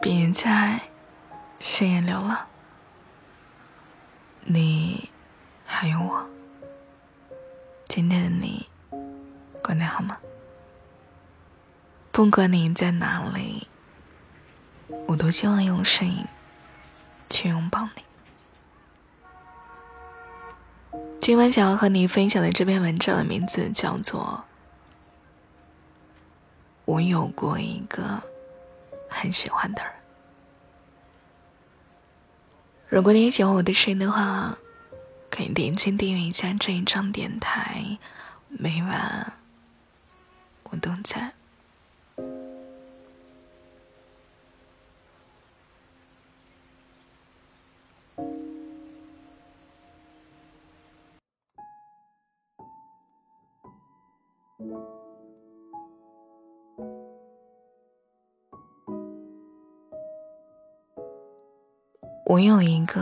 别再深夜流了，你还有我。今天的你过得好吗？不管你在哪里，我都希望用声音去拥抱你。今晚想要和你分享的这篇文章的名字叫做《我有过一个很喜欢的人》。如果你喜欢我的声音的话，可以点击订阅一下这一张电台，每晚我都在。我有一个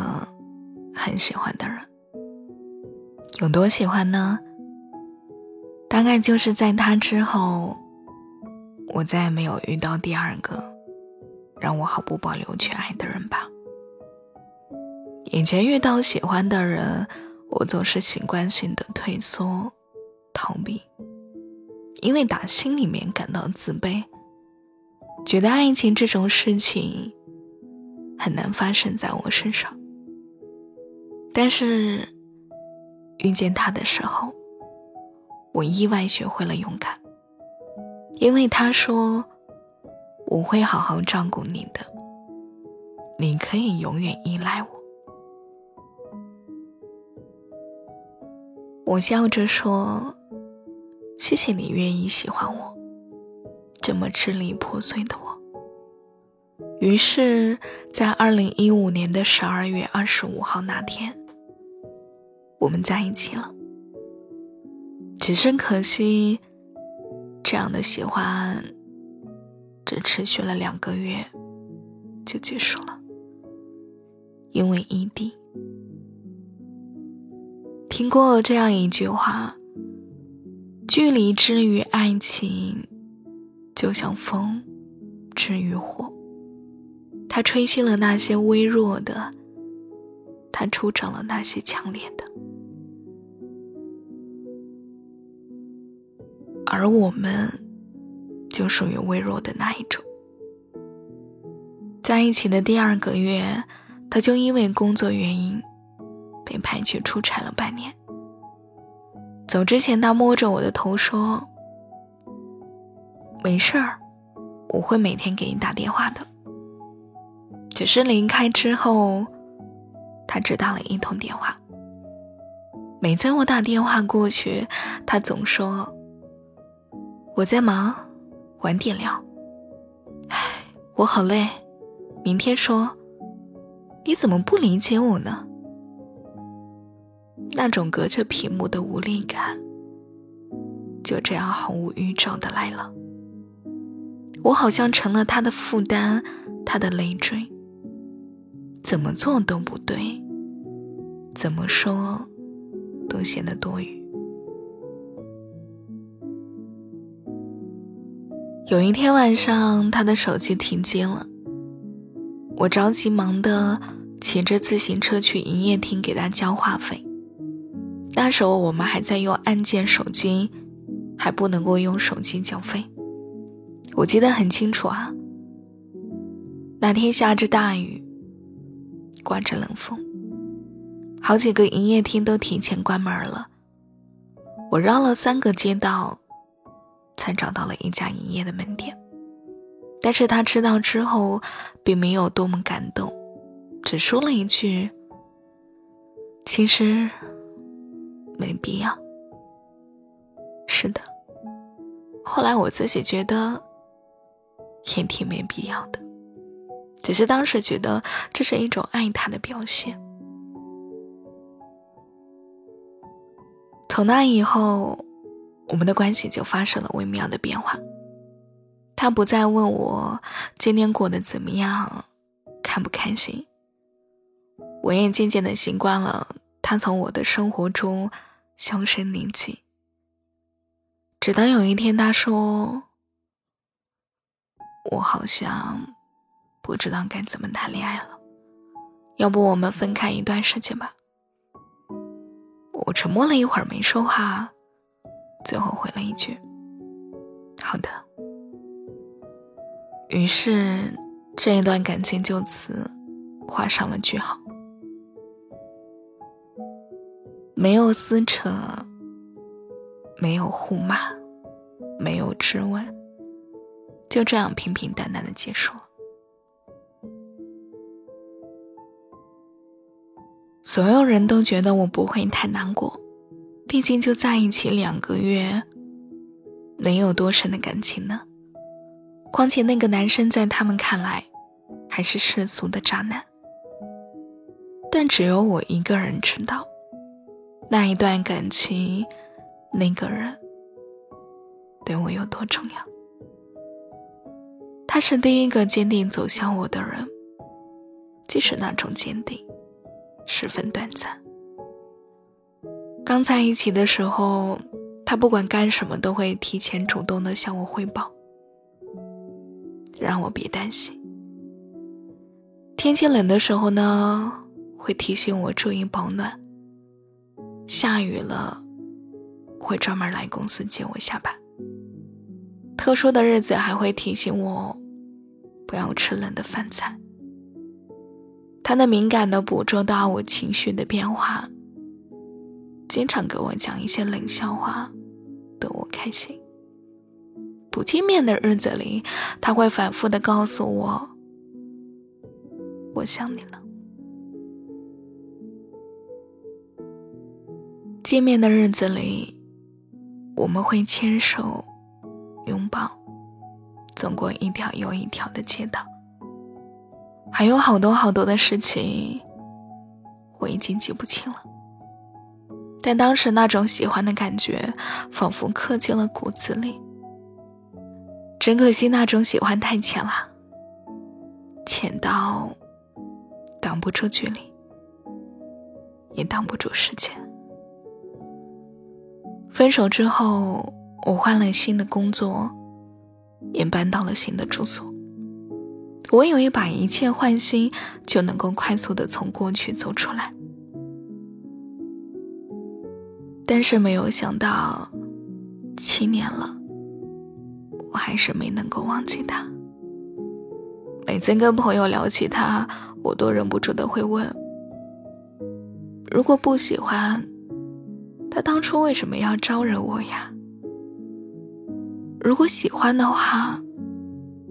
很喜欢的人，有多喜欢呢？大概就是在他之后，我再也没有遇到第二个让我毫不保留去爱的人吧。以前遇到喜欢的人，我总是习惯性的退缩、逃避，因为打心里面感到自卑，觉得爱情这种事情。很难发生在我身上，但是遇见他的时候，我意外学会了勇敢，因为他说我会好好照顾你的，你可以永远依赖我。我笑着说：“谢谢你愿意喜欢我，这么支离破碎的我。”于是，在二零一五年的十二月二十五号那天，我们在一起了。只是可惜，这样的喜欢只持续了两个月，就结束了。因为异地。听过这样一句话：距离之于爱情，就像风之于火。他吹熄了那些微弱的，他出征了那些强烈的，而我们就属于微弱的那一种。在一起的第二个月，他就因为工作原因被派去出差了半年。走之前，他摸着我的头说：“没事儿，我会每天给你打电话的。”只是离开之后，他只打了一通电话。每次我打电话过去，他总说：“我在忙，晚点聊。”唉，我好累，明天说。你怎么不理解我呢？那种隔着屏幕的无力感，就这样毫无预兆的来了。我好像成了他的负担，他的累赘。怎么做都不对，怎么说都显得多余。有一天晚上，他的手机停机了，我着急忙的骑着自行车去营业厅给他交话费。那时候我们还在用按键手机，还不能够用手机缴费。我记得很清楚啊，那天下着大雨。刮着冷风，好几个营业厅都提前关门了。我绕了三个街道，才找到了一家营业的门店。但是他知道之后，并没有多么感动，只说了一句：“其实没必要。”是的，后来我自己觉得也挺没必要的。只是当时觉得这是一种爱他的表现。从那以后，我们的关系就发生了微妙的变化。他不再问我今天过得怎么样，开不开心。我也渐渐的习惯了他从我的生活中销声匿迹。直到有一天，他说：“我好像不知道该怎么谈恋爱了，要不我们分开一段时间吧。”我沉默了一会儿，没说话，最后回了一句：“好的。”于是，这一段感情就此画上了句号。没有撕扯，没有互骂，没有质问，就这样平平淡淡的结束了。所有人都觉得我不会太难过，毕竟就在一起两个月，能有多深的感情呢？况且那个男生在他们看来，还是世俗的渣男。但只有我一个人知道。那一段感情，那个人对我有多重要？他是第一个坚定走向我的人，即使那种坚定十分短暂。刚在一起的时候，他不管干什么都会提前主动的向我汇报，让我别担心。天气冷的时候呢，会提醒我注意保暖。下雨了，会专门来公司接我下班。特殊的日子还会提醒我不要吃冷的饭菜。他能敏感的捕捉到我情绪的变化，经常给我讲一些冷笑话，逗我开心。不见面的日子里，他会反复的告诉我：“我想你了。”见面的日子里，我们会牵手、拥抱，走过一条又一条的街道，还有好多好多的事情，我已经记不清了。但当时那种喜欢的感觉，仿佛刻进了骨子里。只可惜那种喜欢太浅了，浅到挡不住距离，也挡不住时间。分手之后，我换了新的工作，也搬到了新的住所。我以为把一切换新就能够快速的从过去走出来，但是没有想到，七年了，我还是没能够忘记他。每次跟朋友聊起他，我都忍不住的会问：如果不喜欢？他当初为什么要招惹我呀？如果喜欢的话，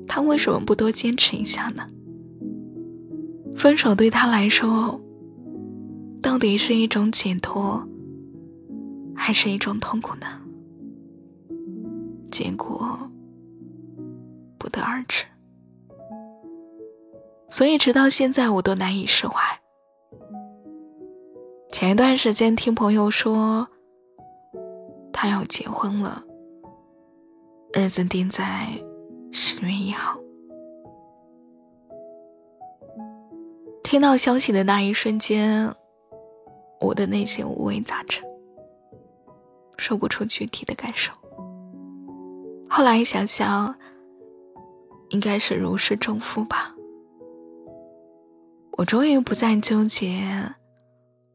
他为什么不多坚持一下呢？分手对他来说，到底是一种解脱，还是一种痛苦呢？结果不得而知。所以直到现在，我都难以释怀。前一段时间听朋友说。他要结婚了，日子定在十月一号。听到消息的那一瞬间，我的内心五味杂陈，说不出具体的感受。后来想想，应该是如释重负吧。我终于不再纠结，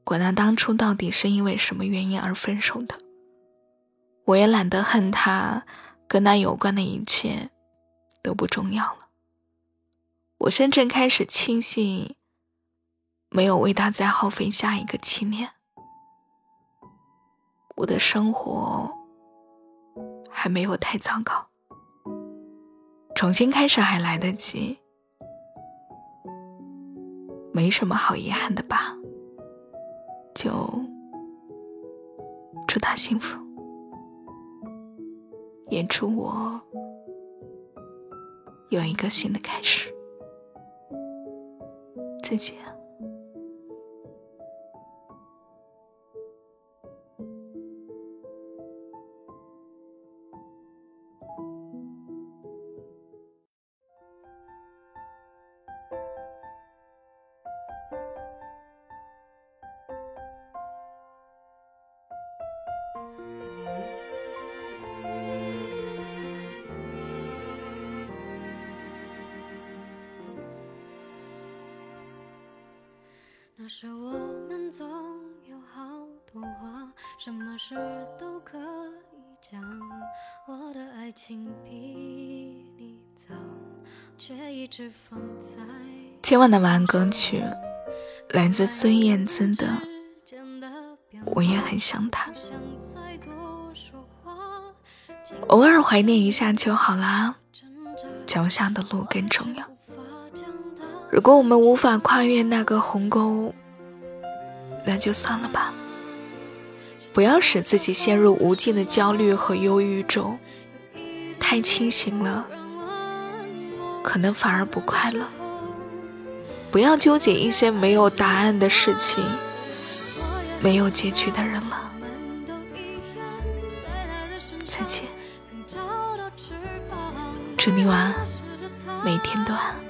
管他当初到底是因为什么原因而分手的。我也懒得恨他，跟他有关的一切都不重要了。我甚至开始庆幸，没有为他再耗费下一个七年。我的生活还没有太糟糕，重新开始还来得及，没什么好遗憾的吧？就祝他幸福。也祝我有一个新的开始。再见。时我们总有好多话，什么事都可以讲。我的爱情比你早，却一直放在。今晚的晚安歌曲来自孙燕姿的《我也很想他》。偶尔怀念一下就好啦，脚下的路更重要。如果我们无法跨越那个鸿沟，那就算了吧。不要使自己陷入无尽的焦虑和忧郁中，太清醒了，可能反而不快乐。不要纠结一些没有答案的事情，没有结局的人了。再见，祝你晚安，每天都安。